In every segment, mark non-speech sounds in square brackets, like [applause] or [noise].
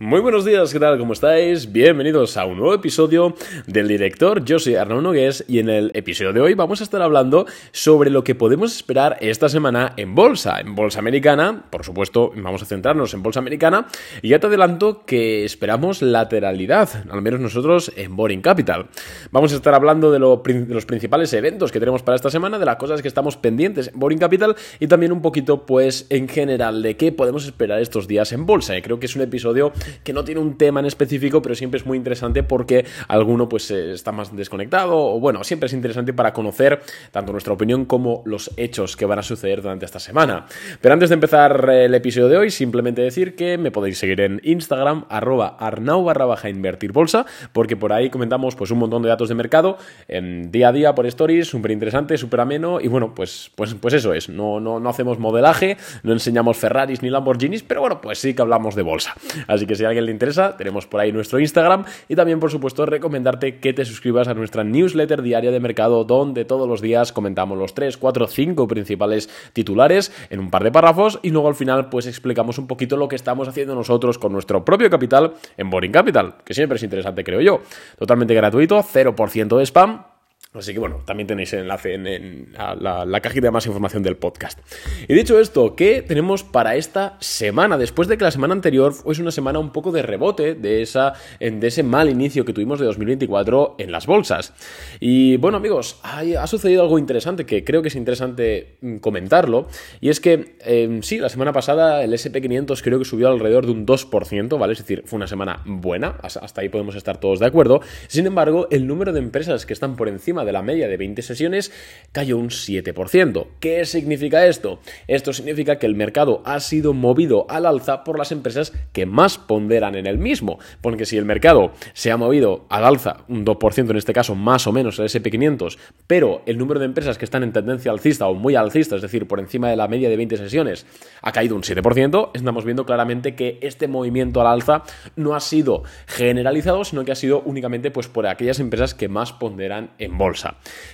Muy buenos días, ¿qué tal? ¿Cómo estáis? Bienvenidos a un nuevo episodio del director. Yo soy Arnaud Nogués y en el episodio de hoy vamos a estar hablando sobre lo que podemos esperar esta semana en bolsa. En bolsa americana, por supuesto, vamos a centrarnos en bolsa americana y ya te adelanto que esperamos lateralidad, al menos nosotros en Boring Capital. Vamos a estar hablando de, de los principales eventos que tenemos para esta semana, de las cosas que estamos pendientes en Boring Capital y también un poquito, pues, en general de qué podemos esperar estos días en bolsa. Y creo que es un episodio que no tiene un tema en específico, pero siempre es muy interesante porque alguno pues eh, está más desconectado o bueno, siempre es interesante para conocer tanto nuestra opinión como los hechos que van a suceder durante esta semana. Pero antes de empezar el episodio de hoy, simplemente decir que me podéis seguir en Instagram, arroba arnau barra baja invertir bolsa, porque por ahí comentamos pues un montón de datos de mercado en día a día por stories, súper interesante, súper ameno y bueno, pues, pues, pues eso es, no, no, no hacemos modelaje, no enseñamos Ferraris ni Lamborghinis, pero bueno, pues sí que hablamos de bolsa. Así que si a alguien le interesa, tenemos por ahí nuestro Instagram. Y también, por supuesto, recomendarte que te suscribas a nuestra newsletter diaria de mercado donde todos los días comentamos los 3, 4, 5 principales titulares en un par de párrafos. Y luego al final pues explicamos un poquito lo que estamos haciendo nosotros con nuestro propio capital en Boring Capital, que siempre es interesante creo yo. Totalmente gratuito, 0% de spam Así que bueno, también tenéis el enlace en, la, cajita de más información del podcast. Y dicho esto, ¿qué tenemos para esta semana? Después de que la semana anterior fue una semana un poco de rebote de, esa, de ese mal inicio que tuvimos de 2024 en las bolsas. Y bueno amigos, ha sucedido algo interesante que creo que es interesante mm, comentarlo. Y es que em, sí, la semana pasada el SP500 creo que subió alrededor de un 2%, ¿vale? Es decir, fue una semana buena, hasta ahí podemos estar todos de acuerdo. Sin embargo, el número de empresas que están por encima de la media de 20 sesiones cayó un 7%. ¿Qué significa esto? Esto significa que el mercado ha sido movido al alza por las empresas que más ponderan en el mismo. Porque si el mercado se ha movido al alza un 2%, en este caso más o menos el SP500, pero el número de empresas que están en tendencia alcista o muy alcista, es decir, por encima de la media de 20 sesiones, ha caído un 7%, estamos viendo claramente que este movimiento al alza no ha sido generalizado, sino que ha sido únicamente pues, por aquellas empresas que más ponderan en bolsa.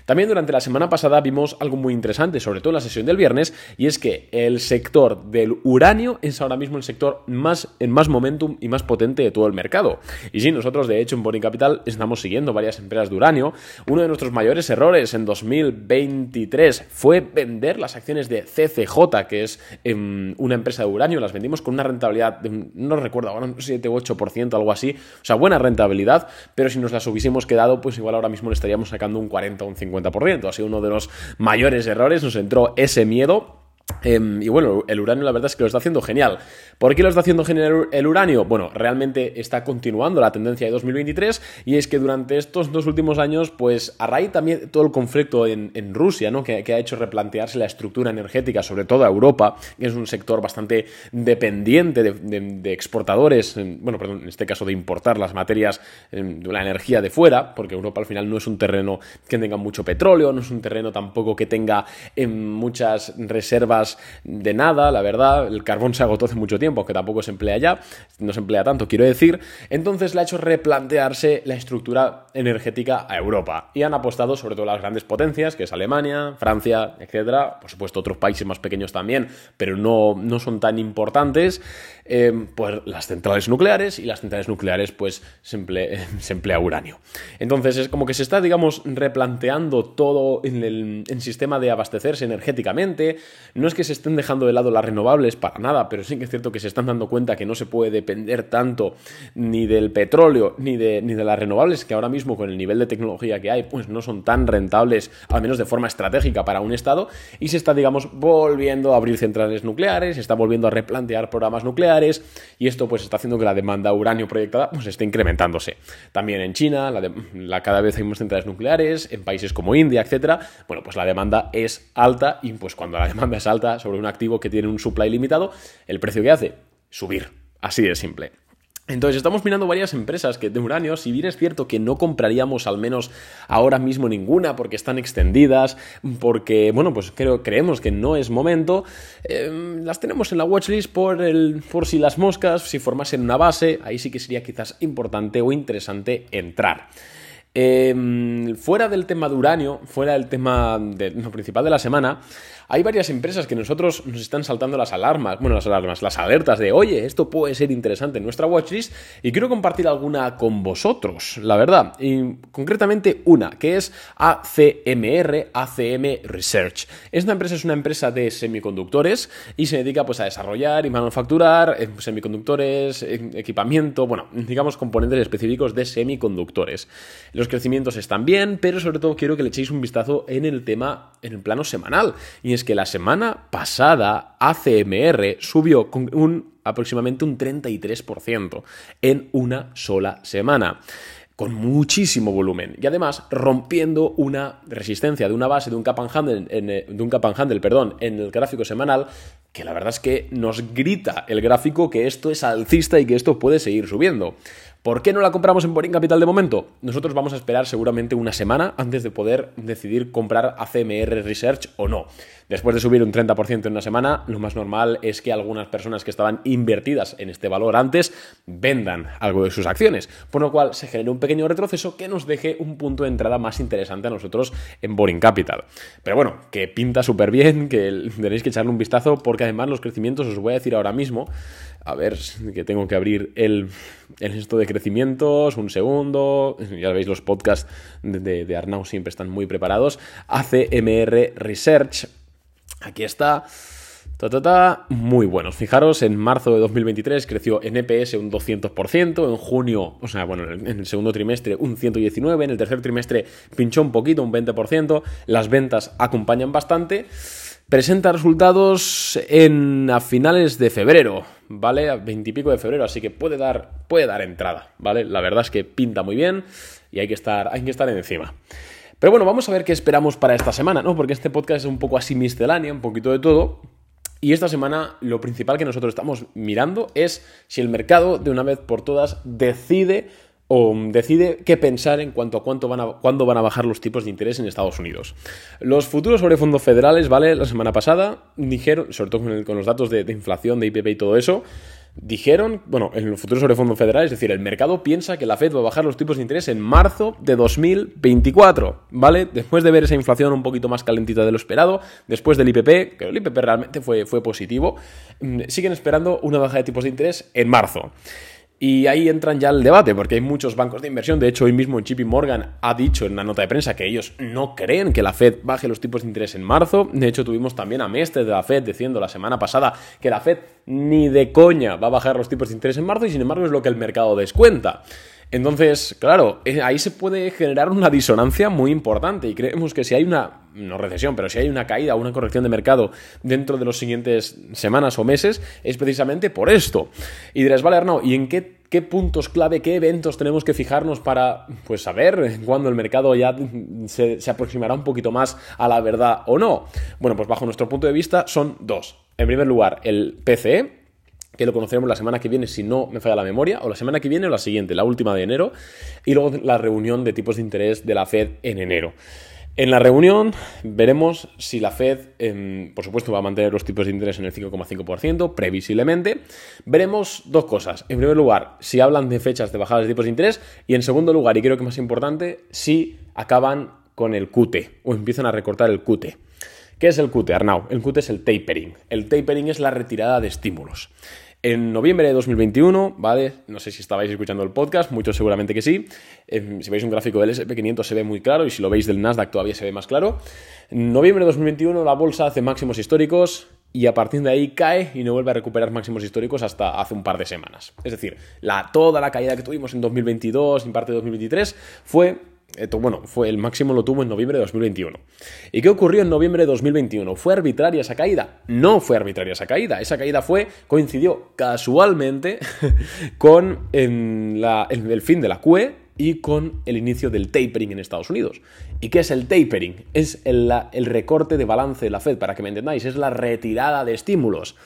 También durante la semana pasada vimos algo muy interesante, sobre todo en la sesión del viernes, y es que el sector del uranio es ahora mismo el sector más en más momentum y más potente de todo el mercado. Y sí, nosotros de hecho en Boring Capital estamos siguiendo varias empresas de uranio. Uno de nuestros mayores errores en 2023 fue vender las acciones de CCJ, que es em, una empresa de uranio, las vendimos con una rentabilidad, de, no recuerdo ahora, un 7 u 8%, algo así, o sea, buena rentabilidad, pero si nos las hubiésemos quedado, pues igual ahora mismo le estaríamos sacando un 40 o un 50%. Ha sido uno de los mayores errores, nos entró ese miedo Em, y bueno, el uranio la verdad es que lo está haciendo genial. ¿Por qué lo está haciendo genial el uranio? Bueno, realmente está continuando la tendencia de 2023 y es que durante estos dos últimos años, pues a raíz también de todo el conflicto en, Rusia, ¿no? Que, ha hecho replantearse la estructura energética, sobre todo a Europa, que es un sector bastante dependiente de, exportadores, bueno, perdón, en este caso de importar las materias, de la energía de fuera, porque Europa al final no es un terreno que tenga mucho petróleo, no es un terreno tampoco que tenga em, muchas reservas de nada, la verdad. El carbón se agotó hace mucho tiempo, aunque tampoco se emplea ya, no se emplea tanto, quiero decir. Entonces le ha hecho replantearse la estructura energética a Europa. Y han apostado sobre todo las grandes potencias, que es Alemania, Francia, etcétera. Por supuesto, otros países más pequeños también, pero no, no son tan importantes. Eh, pues las centrales nucleares y las centrales nucleares pues se emplea, [laughs] se emplea uranio. Entonces es como que se está, digamos, replanteando todo en el sistema de abastecerse energéticamente. No es que se estén dejando de lado las renovables para nada, pero sí que es cierto que se están dando cuenta que no se puede depender tanto ni del petróleo ni de, ni de las renovables, que ahora mismo con el nivel de tecnología que hay, pues no son tan rentables, al menos de forma estratégica para un Estado, y se está, digamos, volviendo a abrir centrales nucleares, se está volviendo a replantear programas nucleares, y esto pues está haciendo que la demanda uranio proyectada pues esté incrementándose. También en China, la, cada vez hay más centrales nucleares, en países como India, etcétera, bueno, pues la demanda es alta, y pues cuando la demanda es alta sobre un activo que tiene un supply limitado, el precio que hace, subir. Así de simple. Entonces estamos mirando varias empresas que de uranio, si bien es cierto que no compraríamos al menos ahora mismo ninguna porque están extendidas, porque, bueno, pues creo, creemos que no es momento, em, las tenemos en la watchlist por, el, por si las moscas, si formasen una base, ahí sí que sería quizás importante o interesante entrar. Em, fuera del tema de uranio, fuera del tema lo principal de la semana, hay varias empresas que nosotros nos están saltando las alarmas, bueno, las alarmas, las alertas de, oye, esto puede ser interesante en nuestra watchlist y quiero compartir alguna con vosotros, la verdad. Y concretamente una, que es ACMR, ACM Research. Esta empresa es una empresa de semiconductores y se dedica pues a desarrollar y manufacturar eh, semiconductores, eh, equipamiento, bueno, digamos componentes específicos de semiconductores. Los crecimientos están bien, pero sobre todo quiero que le echéis un vistazo en el tema, en el plano semanal. Y es que la semana pasada ACMR subió con un aproximadamente un 33% en una sola semana con muchísimo volumen y además rompiendo una resistencia de una base de un cap and handle, eh, de un cap and handle perdón, en el gráfico semanal que la verdad es que nos grita el gráfico que esto es alcista y que esto puede seguir subiendo. ¿Por qué no la compramos en Boring Capital de momento? Nosotros vamos a esperar seguramente una semana antes de poder decidir comprar ACMR Research o no. Después de subir un 30% en una semana, lo más normal es que algunas personas que estaban invertidas en este valor antes vendan algo de sus acciones, por lo cual se genera un pequeño retroceso que nos deje un punto de entrada más interesante a nosotros en Boring Capital. Pero bueno, que pinta súper bien, que tenéis que echarle un vistazo porque además los crecimientos os voy a decir ahora mismo a ver, que tengo que abrir el, el esto de crecimientos, un segundo. Ya veis, los podcasts de, de Arnau siempre están muy preparados. ACMR Research. Aquí está. Ta, muy buenos. Fijaros, en marzo de 2023 creció en EPS un 200%, en junio, o sea, bueno, en el segundo trimestre un 119%, en el tercer trimestre pinchó un poquito, un 20%, las ventas acompañan bastante presenta resultados en, a finales de febrero, ¿vale? A veintipico de febrero, así que puede dar, puede dar entrada, ¿vale? La verdad es que pinta muy bien y hay que estar, hay que estar encima. Pero bueno, vamos a ver qué esperamos para esta semana, ¿no? Porque este podcast es un poco así miscelánea, un poquito de todo. Y esta semana lo principal que nosotros estamos mirando es si el mercado de una vez por todas decide o decide qué pensar en cuanto a cuánto van a, cuándo van a bajar los tipos de interés en Estados Unidos. Los futuros sobre fondos federales, ¿vale? La semana pasada dijeron, sobre todo con, los datos de, inflación, de IPP y todo eso, dijeron, bueno, en los futuros sobre fondos federales, es decir, el mercado piensa que la Fed va a bajar los tipos de interés en marzo de 2024, ¿vale? Después de ver esa inflación un poquito más calentita de lo esperado, después del IPP, que el IPP realmente fue, fue positivo, mm, siguen esperando una baja de tipos de interés en marzo. Y ahí entran ya el debate, porque hay muchos bancos de inversión. De hecho, hoy mismo JP Morgan ha dicho en una nota de prensa que ellos no creen que la Fed baje los tipos de interés en marzo. De hecho, tuvimos también a Mestre de la Fed diciendo la semana pasada que la Fed ni de coña va a bajar los tipos de interés en marzo y sin embargo es lo que el mercado descuenta. Entonces, claro, eh, ahí se puede generar una disonancia muy importante y creemos que si hay una, no recesión, pero si hay una caída o una corrección de mercado dentro de las siguientes semanas o meses, es precisamente por esto. Y dirás, vale, Arnaud, ¿y en qué, qué puntos clave, qué eventos tenemos que fijarnos para pues, saber cuándo el mercado ya se, se aproximará un poquito más a la verdad o no? Bueno, pues bajo nuestro punto de vista son dos. En primer lugar, el PCE, que lo conoceremos la semana que viene, si no me falla la memoria, o la semana que viene o la siguiente, la última de enero, y luego la reunión de tipos de interés de la Fed en enero. En la reunión veremos si la Fed, em, por supuesto, va a mantener los tipos de interés en el 5,5%, previsiblemente. Veremos dos cosas. En primer lugar, si hablan de fechas de bajadas de tipos de interés, y en segundo lugar, y creo que más importante, si acaban con el QT o empiezan a recortar el QT. ¿Qué es el QT, Arnau? El QT es el tapering. El tapering es la retirada de estímulos. En noviembre de 2021, ¿vale? No sé si estabais escuchando el podcast, muchos seguramente que sí. Em, si veis un gráfico del SP500 se ve muy claro y si lo veis del Nasdaq todavía se ve más claro. En noviembre de 2021 la bolsa hace máximos históricos y a partir de ahí cae y no vuelve a recuperar máximos históricos hasta hace un par de semanas. Es decir, la, toda la caída que tuvimos en 2022 y en parte de 2023 fue bueno, fue el máximo lo tuvo en noviembre de 2021. ¿Y qué ocurrió en noviembre de 2021? ¿Fue arbitraria esa caída? No fue arbitraria esa caída. Esa caída fue, coincidió casualmente [laughs] con el fin de la QE y con el inicio del tapering en Estados Unidos. ¿Y qué es el tapering? Es el, recorte de balance de la Fed, para que me entendáis, es la retirada de estímulos.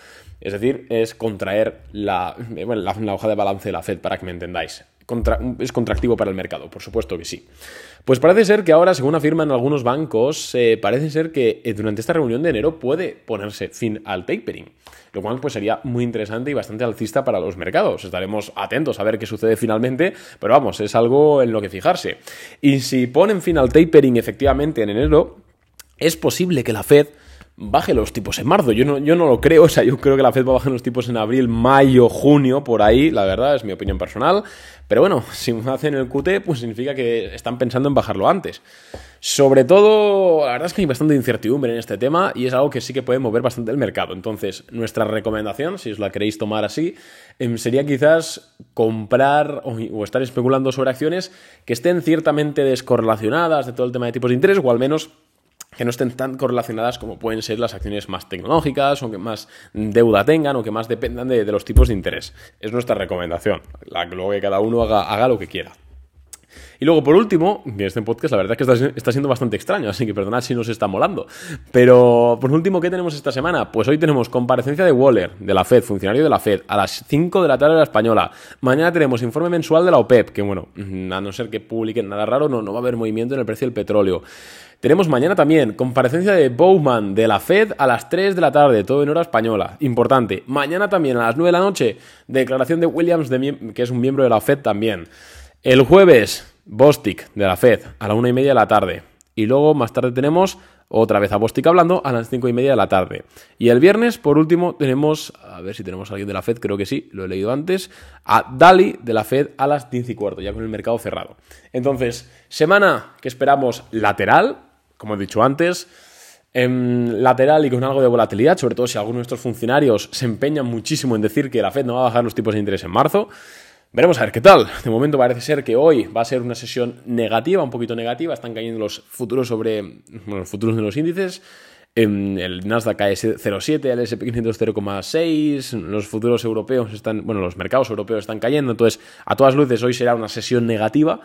Es decir, es contraer la, la hoja de balance de la Fed, para que me entendáis es contractivo para el mercado, por supuesto que sí. Pues parece ser que ahora, según afirman algunos bancos, eh, parece ser que eh, durante esta reunión de enero puede ponerse fin al tapering, lo cual pues sería muy interesante y bastante alcista para los mercados. Estaremos atentos a ver qué sucede finalmente, pero vamos, es algo en lo que fijarse. Y si ponen fin al tapering efectivamente en enero, es posible que la Fed baje los tipos en marzo. Yo no, yo no lo creo, [laughs] o sea, yo creo que la Fed va a bajar los tipos en abril, mayo, junio, por ahí, la verdad, es mi opinión personal. Pero bueno, [laughs] si hacen el QT, pues significa que están pensando en bajarlo antes. Sobre todo, la verdad es que hay bastante incertidumbre en este tema y es algo que sí que puede mover bastante el mercado. Entonces, nuestra recomendación, si os la queréis tomar así, em, sería quizás comprar o, estar especulando sobre acciones que estén ciertamente descorrelacionadas de todo el tema de tipos de interés o al menos que no estén tan correlacionadas como pueden ser las acciones más tecnológicas o que más deuda tengan o que más dependan de, los tipos de interés. Es nuestra recomendación. La, luego que cada uno haga, haga lo que quiera. Y luego, por último, este podcast la verdad es que está, siendo bastante extraño, así que perdonad si nos está molando. Pero, por último, ¿qué tenemos esta semana? Pues hoy tenemos comparecencia de Waller, de la FED, funcionario de la FED, a las 5 de la tarde de la española. Mañana tenemos informe mensual de la OPEP, que bueno, a no ser que publiquen nada raro, no, no va a haber movimiento en el precio del petróleo. Tenemos mañana también comparecencia de Bowman de la Fed a las 3 de la tarde, todo en hora española. Importante. Mañana también a las 9 de la noche, declaración de Williams, que es un miembro de la Fed también. El jueves, Bostic de la Fed a la 1 y media de la tarde. Y luego más tarde tenemos otra vez a Bostic hablando a las 5 y media de la tarde. Y el viernes, por último, tenemos, a ver si tenemos a alguien de la Fed, creo que sí, lo he leído antes, a Dali de la Fed a las 10 y cuarto, ya con el mercado cerrado. Entonces, semana que esperamos lateral, como he dicho antes, lateral y con algo de volatilidad, sobre todo si algunos de nuestros funcionarios se empeñan muchísimo en decir que la Fed no va a bajar los tipos de interés en marzo. Veremos a ver qué tal. De momento parece ser que hoy va a ser una sesión negativa, un poquito negativa. Están cayendo los futuros sobre los futuros de los índices. El Nasdaq cae 0,7, el S&P 500 0,6, los futuros europeos están, bueno, los mercados europeos están cayendo, entonces a todas luces hoy será una sesión negativa.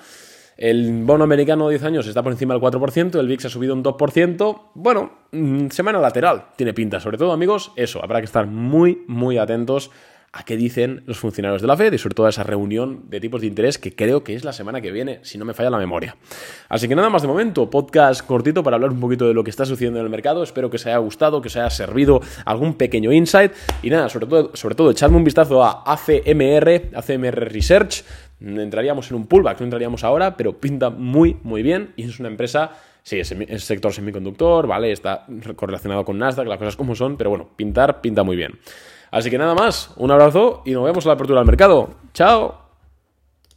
El bono americano de 10 años está por encima del 4%, el VIX ha subido un 2%. Bueno, mm, semana lateral, tiene pinta. Sobre todo, amigos, eso, habrá que estar muy, muy atentos a qué dicen los funcionarios de la Fed y sobre todo a esa reunión de tipos de interés que creo que es la semana que viene, si no me falla la memoria. Así que nada más de momento, podcast cortito para hablar un poquito de lo que está sucediendo en el mercado. Espero que os haya gustado, que os haya servido algún pequeño insight y nada, sobre todo, sobre todo echadme un vistazo a ACMR, ACMR Research, entraríamos en un pullback, no entraríamos ahora, pero pinta muy, muy bien y es una empresa, sí, es, el sector semiconductor, ¿vale? Está correlacionado con Nasdaq, las cosas como son, pero bueno, pintar, pinta muy bien. Así que nada más, un abrazo y nos vemos a la apertura del mercado. ¡Chao!